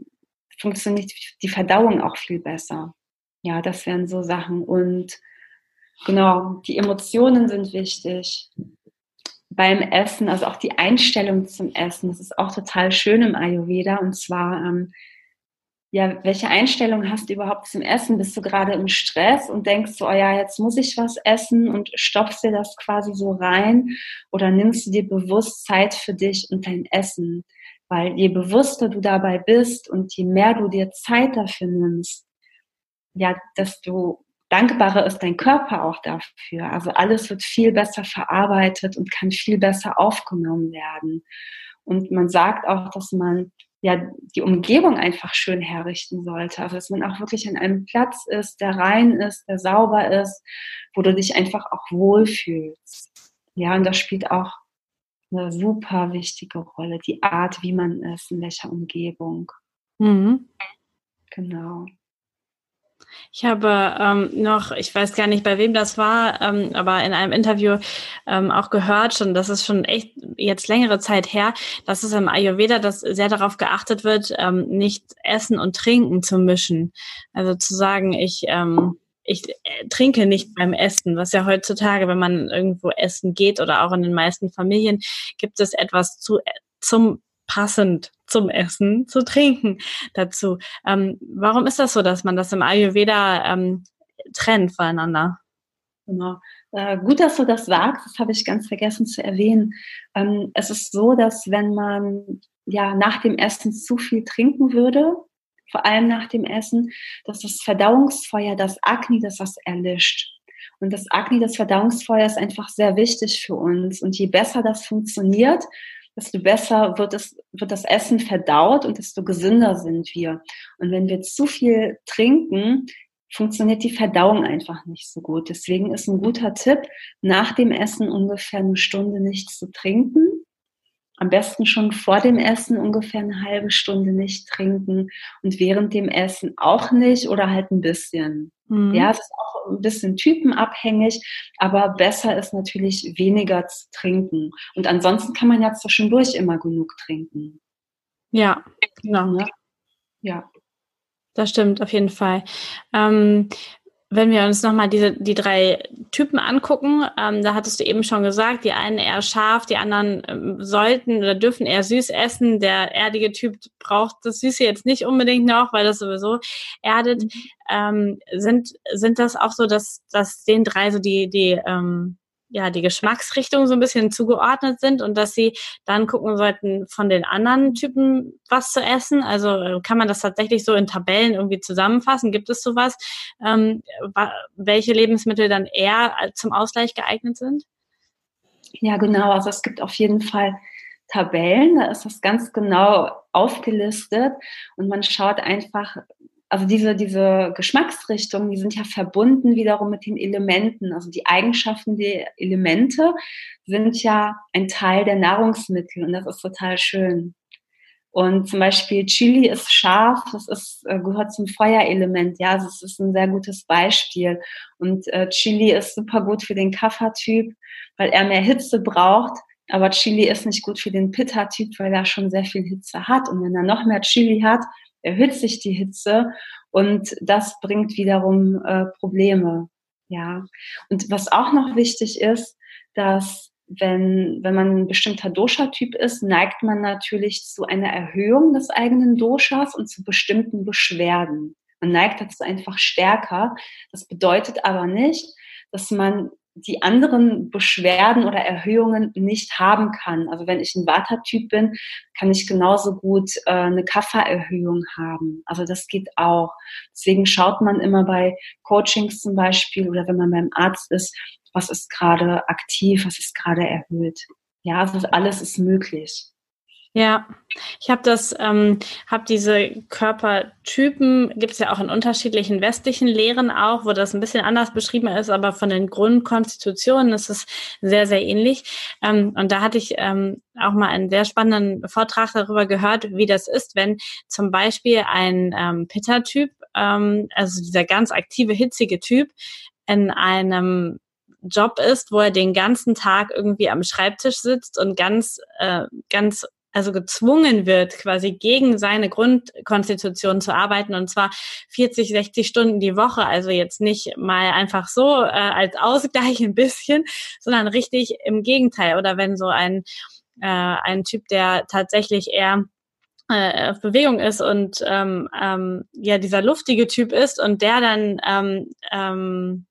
funktioniert die Verdauung auch viel besser. Ja, das wären so Sachen und Genau, die Emotionen sind wichtig beim Essen, also auch die Einstellung zum Essen. Das ist auch total schön im Ayurveda. Und zwar, ähm, ja, welche Einstellung hast du überhaupt zum Essen? Bist du gerade im Stress und denkst so, oh ja, jetzt muss ich was essen und stopfst dir das quasi so rein? Oder nimmst du dir bewusst Zeit für dich und dein Essen? Weil je bewusster du dabei bist und je mehr du dir Zeit dafür nimmst, ja, desto dankbarer ist dein Körper auch dafür. Also alles wird viel besser verarbeitet und kann viel besser aufgenommen werden. Und man sagt auch, dass man ja die Umgebung einfach schön herrichten sollte. Also dass man auch wirklich an einem Platz ist, der rein ist, der sauber ist, wo du dich einfach auch wohlfühlst. Ja, und das spielt auch eine super wichtige Rolle, die Art, wie man ist, in welcher Umgebung. Mhm. Genau. Ich habe ähm, noch, ich weiß gar nicht, bei wem das war, ähm, aber in einem Interview ähm, auch gehört, schon, das ist schon echt jetzt längere Zeit her, dass es im Ayurveda dass sehr darauf geachtet wird, ähm, nicht Essen und Trinken zu mischen. Also zu sagen, ich ähm, ich äh, trinke nicht beim Essen, was ja heutzutage, wenn man irgendwo essen geht oder auch in den meisten Familien, gibt es etwas zu, äh, zum passend zum Essen zu trinken dazu. Ähm, warum ist das so, dass man das im Ayurveda ähm, trennt voneinander? Genau. Äh, gut, dass du das sagst. Das habe ich ganz vergessen zu erwähnen. Ähm, es ist so, dass wenn man ja nach dem Essen zu viel trinken würde, vor allem nach dem Essen, dass das Verdauungsfeuer, das Agni, dass das erlischt. Und das Agni, das Verdauungsfeuer ist einfach sehr wichtig für uns. Und je besser das funktioniert, desto besser wird, es, wird das Essen verdaut und desto gesünder sind wir. Und wenn wir zu viel trinken, funktioniert die Verdauung einfach nicht so gut. Deswegen ist ein guter Tipp, nach dem Essen ungefähr eine Stunde nichts zu trinken am besten schon vor dem Essen ungefähr eine halbe Stunde nicht trinken und während dem Essen auch nicht oder halt ein bisschen. Mhm. Ja, es ist auch ein bisschen typenabhängig, aber besser ist natürlich weniger zu trinken. Und ansonsten kann man ja zwischendurch immer genug trinken. Ja, genau. Ja. ja. Das stimmt auf jeden Fall. Ähm, wenn wir uns nochmal diese, die drei Typen angucken, ähm, da hattest du eben schon gesagt, die einen eher scharf, die anderen ähm, sollten oder dürfen eher süß essen. Der erdige Typ braucht das Süße jetzt nicht unbedingt noch, weil das sowieso erdet. Mhm. Ähm, sind, sind das auch so, dass, dass den drei so die, die, ähm, ja, die Geschmacksrichtungen so ein bisschen zugeordnet sind und dass sie dann gucken sollten, von den anderen Typen was zu essen. Also äh, kann man das tatsächlich so in Tabellen irgendwie zusammenfassen? Gibt es sowas, ähm, welche Lebensmittel dann eher zum Ausgleich geeignet sind? Ja, genau. Also es gibt auf jeden Fall Tabellen, da ist das ganz genau aufgelistet und man schaut einfach, also diese, diese Geschmacksrichtungen, die sind ja verbunden wiederum mit den Elementen. Also die Eigenschaften der Elemente sind ja ein Teil der Nahrungsmittel und das ist total schön. Und zum Beispiel Chili ist scharf, das ist, äh, gehört zum Feuerelement, ja, das ist ein sehr gutes Beispiel. Und äh, Chili ist super gut für den Kaffertyp, weil er mehr Hitze braucht. Aber Chili ist nicht gut für den Pitta-Typ, weil er schon sehr viel Hitze hat. Und wenn er noch mehr Chili hat, erhöht sich die Hitze und das bringt wiederum äh, Probleme. Ja. Und was auch noch wichtig ist, dass wenn, wenn man ein bestimmter Dosha-Typ ist, neigt man natürlich zu einer Erhöhung des eigenen Doshas und zu bestimmten Beschwerden. Man neigt dazu einfach stärker. Das bedeutet aber nicht, dass man die anderen Beschwerden oder Erhöhungen nicht haben kann. Also wenn ich ein Vata-Typ bin, kann ich genauso gut äh, eine Kaffererhöhung haben. Also das geht auch. Deswegen schaut man immer bei Coachings zum Beispiel oder wenn man beim Arzt ist, was ist gerade aktiv, was ist gerade erhöht. Ja, also alles ist möglich. Ja, ich habe das, ähm, habe diese Körpertypen, gibt es ja auch in unterschiedlichen westlichen Lehren auch, wo das ein bisschen anders beschrieben ist, aber von den Grundkonstitutionen ist es sehr, sehr ähnlich. Ähm, und da hatte ich ähm, auch mal einen sehr spannenden Vortrag darüber gehört, wie das ist, wenn zum Beispiel ein ähm, Pitta-Typ, ähm, also dieser ganz aktive, hitzige Typ, in einem Job ist, wo er den ganzen Tag irgendwie am Schreibtisch sitzt und ganz, äh, ganz also gezwungen wird, quasi gegen seine Grundkonstitution zu arbeiten und zwar 40, 60 Stunden die Woche. Also jetzt nicht mal einfach so äh, als Ausgleich ein bisschen, sondern richtig im Gegenteil. Oder wenn so ein, äh, ein Typ, der tatsächlich eher äh, auf Bewegung ist und ähm, ähm, ja dieser luftige Typ ist und der dann ähm, ähm,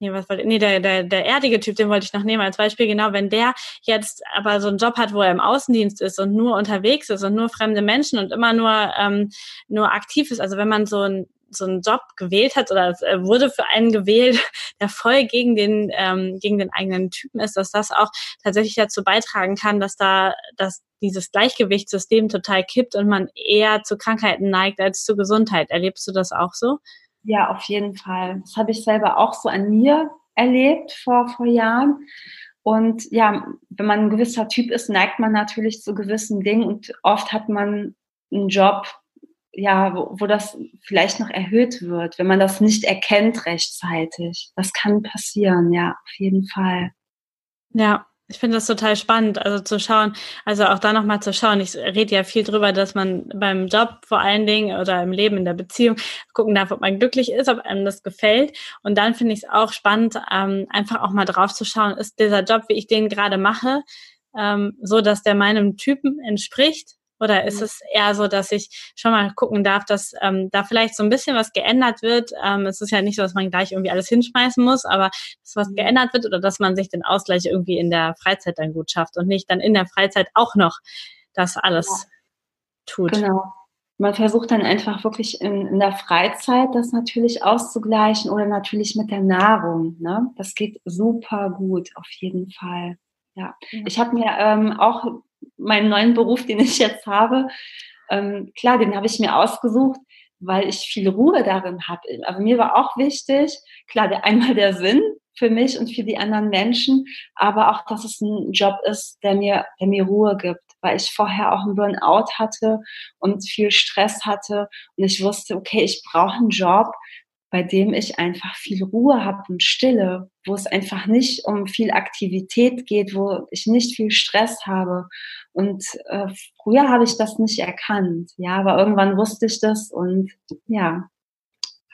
Nee, was wollte, nee, der, der, der erdige Typ, den wollte ich noch nehmen als Beispiel. Genau, wenn der jetzt aber so einen Job hat, wo er im Außendienst ist und nur unterwegs ist und nur fremde Menschen und immer nur, ähm, nur aktiv ist, also wenn man so ein so einen Job gewählt hat oder es äh, wurde für einen gewählt, der voll gegen den ähm, gegen den eigenen Typen ist, dass das auch tatsächlich dazu beitragen kann, dass da dass dieses Gleichgewichtssystem total kippt und man eher zu Krankheiten neigt als zu Gesundheit. Erlebst du das auch so? Ja, auf jeden Fall. Das habe ich selber auch so an mir erlebt vor, vor Jahren. Und ja, wenn man ein gewisser Typ ist, neigt man natürlich zu gewissen Dingen und oft hat man einen Job, ja, wo, wo das vielleicht noch erhöht wird, wenn man das nicht erkennt rechtzeitig. Das kann passieren, ja, auf jeden Fall. Ja, Ich finde das total spannend, also zu schauen, also auch da nochmal zu schauen. Ich rede ja viel drüber, dass man beim Job vor allen Dingen oder im Leben, in der Beziehung gucken darf, ob man glücklich ist, ob einem das gefällt. Und dann finde ich es auch spannend, ähm, einfach auch mal drauf zu schauen, ist dieser Job, wie ich den gerade mache, ähm, so, dass der meinem Typen entspricht oder ist es eher so, dass ich schon mal gucken darf, dass ähm, da vielleicht so ein bisschen was geändert wird? Ähm, es ist ja nicht so, dass man gleich irgendwie alles hinschmeißen muss, aber dass was geändert wird oder dass man sich den Ausgleich irgendwie in der Freizeit dann gut schafft und nicht dann in der Freizeit auch noch das alles ja. tut. Genau. Man versucht dann einfach wirklich in, in, der Freizeit das natürlich auszugleichen oder natürlich mit der Nahrung. Ne? Das geht super gut, auf jeden Fall. Ja, ich habe mir ähm, auch meinen neuen Beruf, den ich jetzt habe, ähm, klar, den habe ich mir ausgesucht, weil ich viel Ruhe darin habe. Also mir war auch wichtig, klar, der, einmal der Sinn für mich und für die anderen Menschen, aber auch, dass es ein Job ist, der mir, der mir Ruhe gibt, weil ich vorher auch einen Burnout hatte und viel Stress hatte und ich wusste, okay, ich brauche einen Job, bei dem ich einfach viel Ruhe habe und Stille, wo es einfach nicht um viel Aktivität geht, wo ich nicht viel Stress habe. Und äh, früher habe ich das nicht erkannt, ja, aber irgendwann wusste ich das und ja,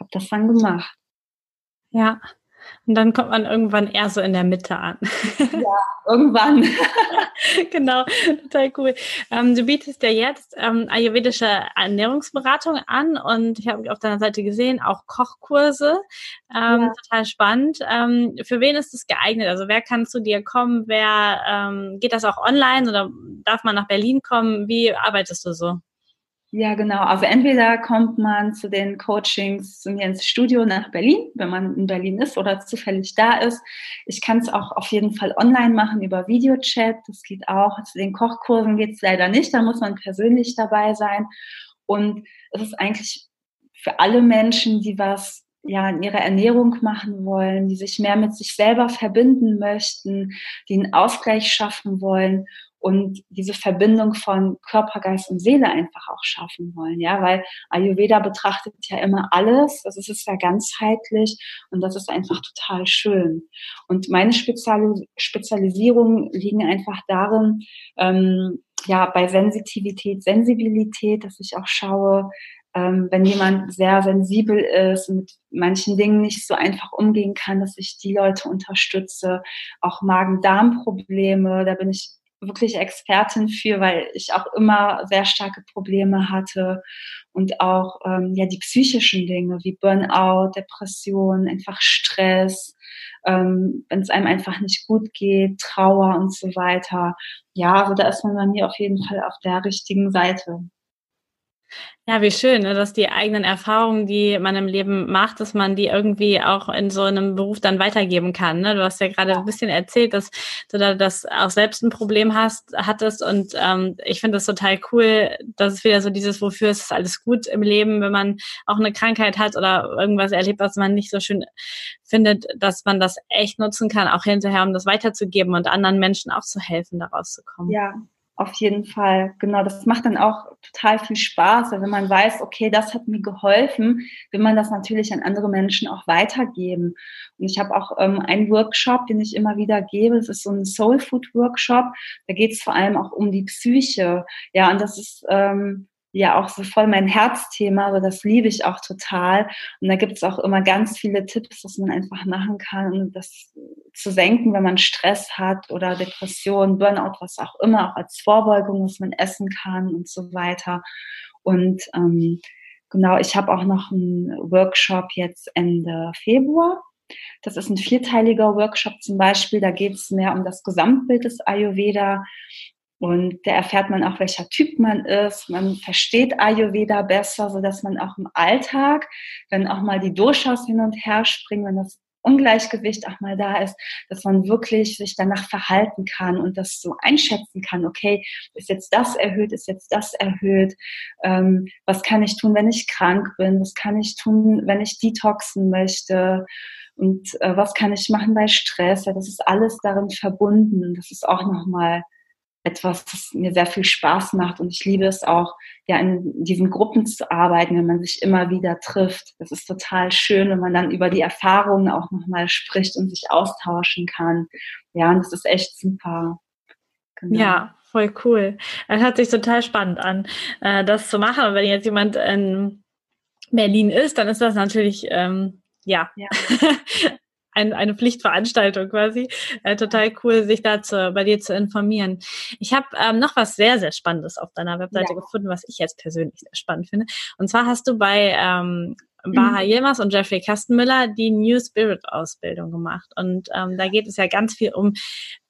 habe das dann gemacht. Ja, und dann kommt man irgendwann eher so in der Mitte an. Ja, irgendwann. genau, total cool. Ähm, du bietest ja jetzt ähm, ayurvedische Ernährungsberatung an und ich habe auf deiner Seite gesehen, auch Kochkurse. Ähm, ja. Total spannend. Ähm, für wen ist das geeignet? Also wer kann zu dir kommen? Wer ähm, geht das auch online oder darf man nach Berlin kommen? Wie arbeitest du so? Ja, genau. Also entweder kommt man zu den Coachings zu mir ins Studio nach Berlin, wenn man in Berlin ist oder zufällig da ist. Ich kann es auch auf jeden Fall online machen über Videochat. Das geht auch. Zu den Kochkursen geht es leider nicht. Da muss man persönlich dabei sein. Und es ist eigentlich für alle Menschen, die was ja in ihrer Ernährung machen wollen, die sich mehr mit sich selber verbinden möchten, die einen Ausgleich schaffen wollen und diese Verbindung von Körper, Geist und Seele einfach auch schaffen wollen, ja, weil Ayurveda betrachtet ja immer alles, das ist ja ganzheitlich und das ist einfach total schön. Und meine Spezialis Spezialisierungen liegen einfach darin, ähm, ja, bei Sensitivität, Sensibilität, dass ich auch schaue, ähm, wenn jemand sehr sensibel ist und mit manchen Dingen nicht so einfach umgehen kann, dass ich die Leute unterstütze. Auch Magen-Darm-Probleme, da bin ich wirklich Expertin für, weil ich auch immer sehr starke Probleme hatte und auch ähm, ja die psychischen Dinge wie Burnout, Depression, einfach Stress, ähm, wenn es einem einfach nicht gut geht, Trauer und so weiter. Ja, also da ist man bei mir auf jeden Fall auf der richtigen Seite. Ja, wie schön, ne, dass die eigenen Erfahrungen, die man im Leben macht, dass man die irgendwie auch in so einem Beruf dann weitergeben kann. Ne? Du hast ja gerade ein bisschen erzählt, dass du da das auch selbst ein Problem hast, hattest und ähm, ich finde das total cool, dass es wieder so dieses, wofür ist alles gut im Leben, wenn man auch eine Krankheit hat oder irgendwas erlebt, was man nicht so schön findet, dass man das echt nutzen kann, auch hinterher, um das weiterzugeben und anderen Menschen auch zu helfen, daraus zu kommen. Ja, auf jeden Fall, genau. Das macht dann auch total viel Spaß, wenn man weiß, okay, das hat mir geholfen, will man das natürlich an andere Menschen auch weitergeben. Und ich habe auch ähm, einen Workshop, den ich immer wieder gebe. Das ist so ein Soul Food Workshop. Da geht es vor allem auch um die Psyche. Ja, und das ist ähm, ja auch so voll mein Herzthema, aber das liebe ich auch total. Und da gibt es auch immer ganz viele Tipps, was man einfach machen kann, um das zu senken, wenn man Stress hat oder Depression, Burnout, was auch immer, auch als Vorbeugung, was man essen kann und so weiter. Und ähm, genau, ich habe auch noch einen Workshop jetzt Ende Februar. Das ist ein vierteiliger Workshop zum Beispiel. Da geht es mehr um das Gesamtbild des Ayurveda. Und da erfährt man auch, welcher Typ man ist. Man versteht Ayurveda besser, so dass man auch im Alltag, wenn auch mal die Doshas hin und her springen, wenn das Ungleichgewicht auch mal da ist, dass man wirklich sich danach verhalten kann und das so einschätzen kann, okay, ist jetzt das erhöht, ist jetzt das erhöht, ähm, was kann ich tun, wenn ich krank bin, was kann ich tun, wenn ich detoxen möchte? Und äh, was kann ich machen bei Stress, ja, das ist alles darin verbunden, das ist auch nochmal etwas, das mir sehr viel Spaß macht und ich liebe es auch, ja, in diesen Gruppen zu arbeiten, wenn man sich immer wieder trifft. Das ist total schön, wenn man dann über die Erfahrungen auch nochmal spricht und sich austauschen kann. Ja, und das ist echt super. Genau. Ja, voll cool. Das hört sich total spannend an, äh, das zu machen. Und wenn jetzt jemand in Berlin ist, dann ist das natürlich, ähm, ja, ja. ein, eine Pflichtveranstaltung quasi. Äh, total cool, sich dazu bei dir zu informieren. Ich habe ähm, noch was sehr, sehr Spannendes auf deiner Webseite ja. gefunden, was ich jetzt persönlich sehr spannend finde. Und zwar hast du bei ähm, Baha mhm. Yilmaz und Jeffrey Kastenmüller die New Spirit Ausbildung gemacht. Und ähm, da geht es ja ganz viel um,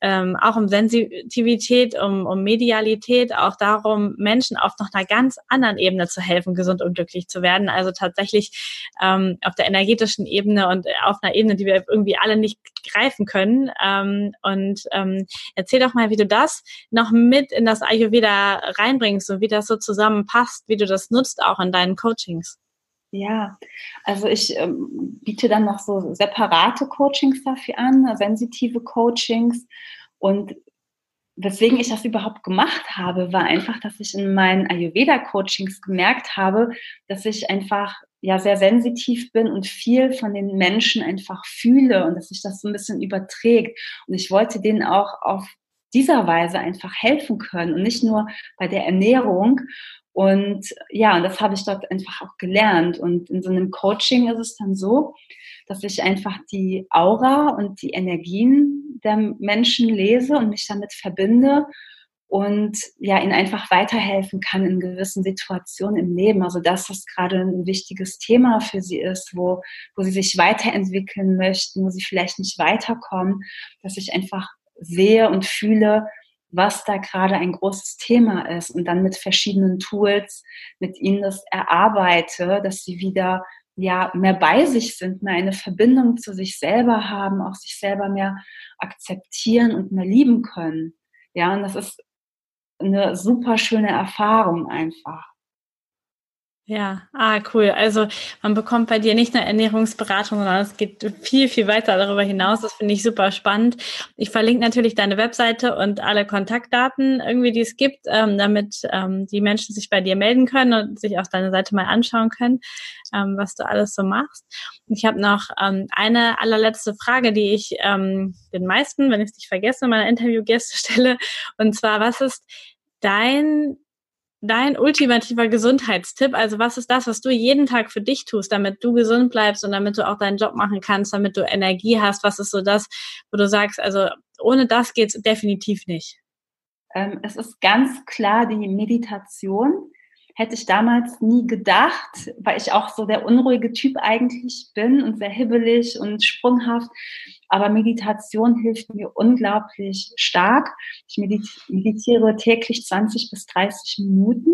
ähm, auch um Sensitivität, um, um Medialität, auch darum, Menschen auf noch einer ganz anderen Ebene zu helfen, gesund und glücklich zu werden. Also tatsächlich ähm, auf der energetischen Ebene und auf einer Ebene, die wir irgendwie alle nicht greifen können. Ähm, und ähm, erzähl doch mal, wie du das noch mit in das Ayurveda reinbringst und wie das so zusammenpasst, wie du das nutzt auch in deinen Coachings. Ja, also ich ähm, biete dann noch so separate Coachings dafür an, sensitive Coachings. Und weswegen ich das überhaupt gemacht habe, war einfach, dass ich in meinen Ayurveda-Coachings gemerkt habe, dass ich einfach ja sehr sensitiv bin und viel von den Menschen einfach fühle und dass sich das so ein bisschen überträgt. Und ich wollte denen auch auf dieser Weise einfach helfen können und nicht nur bei der Ernährung. Und ja, und das habe ich dort einfach auch gelernt. Und in so einem Coaching ist es dann so, dass ich einfach die Aura und die Energien der Menschen lese und mich damit verbinde und ja, ihnen einfach weiterhelfen kann in gewissen Situationen im Leben. Also dass das gerade ein wichtiges Thema für sie ist, wo, wo sie sich weiterentwickeln möchten, wo sie vielleicht nicht weiterkommen, dass ich einfach sehe und fühle, was da gerade ein großes Thema ist und dann mit verschiedenen Tools mit ihnen das erarbeite, dass sie wieder ja mehr bei sich sind, mehr eine Verbindung zu sich selber haben, auch sich selber mehr akzeptieren und mehr lieben können. Ja, und das ist eine super schöne Erfahrung einfach. Ja, ah, cool. Also man bekommt bei dir nicht nur Ernährungsberatung, sondern es geht viel, viel weiter darüber hinaus. Das finde ich super spannend. Ich verlinke natürlich deine Webseite und alle Kontaktdaten irgendwie, die es gibt, ähm, damit ähm, die Menschen sich bei dir melden können und sich auch deine Seite mal anschauen können, ähm, was du alles so machst. Ich habe noch ähm, eine allerletzte Frage, die ich ähm, den meisten, wenn ich es nicht vergesse, meiner Interviewgäste stelle. Und zwar, was ist dein dein ultimativer Gesundheitstipp? Also was ist das, was du jeden Tag für dich tust, damit du gesund bleibst und damit du auch deinen Job machen kannst, damit du Energie hast? Was ist so das, wo du sagst, also ohne das geht's definitiv nicht? Ähm, es ist ganz klar die Meditation. Hätte ich damals nie gedacht, weil ich auch so der unruhige Typ eigentlich bin und sehr hibbelig und sprunghaft. Aber Meditation hilft mir unglaublich stark. Ich meditiere täglich 20 bis 30 Minuten.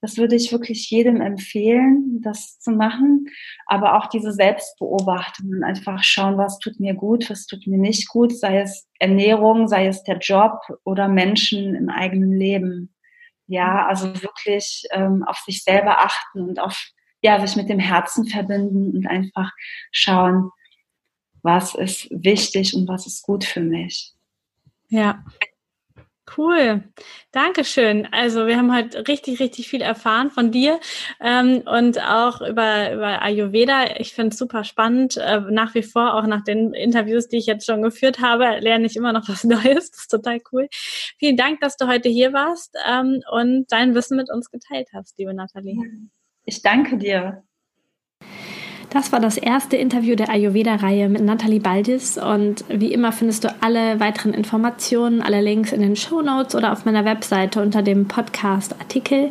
Das würde ich wirklich jedem empfehlen, das zu machen. Aber auch diese Selbstbeobachtung und einfach schauen, was tut mir gut, was tut mir nicht gut, sei es Ernährung, sei es der Job oder Menschen im eigenen Leben. Ja, also wirklich ähm, auf sich selber achten und auf ja, sich mit dem Herzen verbinden und einfach schauen, was ist wichtig und was ist gut für mich. Ja. Cool, Dankeschön. Also wir haben heute richtig, richtig viel erfahren von dir ähm, und auch über, über Ayurveda. Ich finde es super spannend. Äh, nach wie vor, auch nach den Interviews, die ich jetzt schon geführt habe, lerne ich immer noch was Neues. Das ist total cool. Vielen Dank, dass du heute hier warst ähm, und dein Wissen mit uns geteilt hast, liebe Nathalie. Ich danke dir. Das war das erste Interview der Ayurveda-Reihe mit Nathalie Baldis und wie immer findest du alle weiteren Informationen, alle Links in den Show Notes oder auf meiner Webseite unter dem Podcast-Artikel.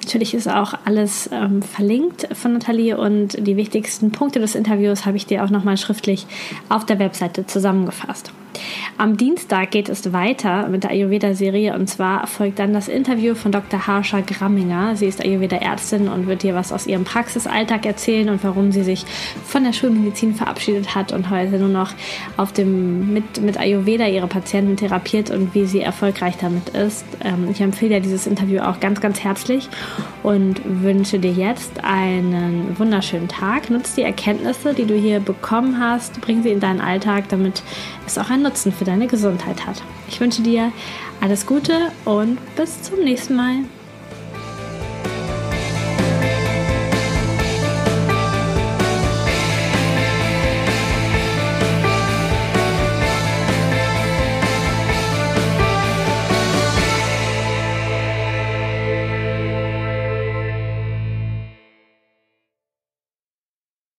Natürlich ist auch alles ähm, verlinkt von Nathalie und die wichtigsten Punkte des Interviews habe ich dir auch nochmal schriftlich auf der Webseite zusammengefasst. Am Dienstag geht es weiter mit der Ayurveda-Serie und zwar folgt dann das Interview von Dr. Harsha Gramminger. Sie ist Ayurveda-Ärztin und wird dir was aus ihrem Praxisalltag erzählen und warum sie sich von der Schulmedizin verabschiedet hat und heute nur noch auf dem, mit, mit Ayurveda ihre Patienten therapiert und wie sie erfolgreich damit ist. Ähm, ich empfehle dir dieses Interview auch ganz, ganz herzlich und wünsche dir jetzt einen wunderschönen Tag. Nutze die Erkenntnisse, die du hier bekommen hast, bring sie in deinen Alltag, damit es auch einen Nutzen für deine Gesundheit hat. Ich wünsche dir alles Gute und bis zum nächsten Mal.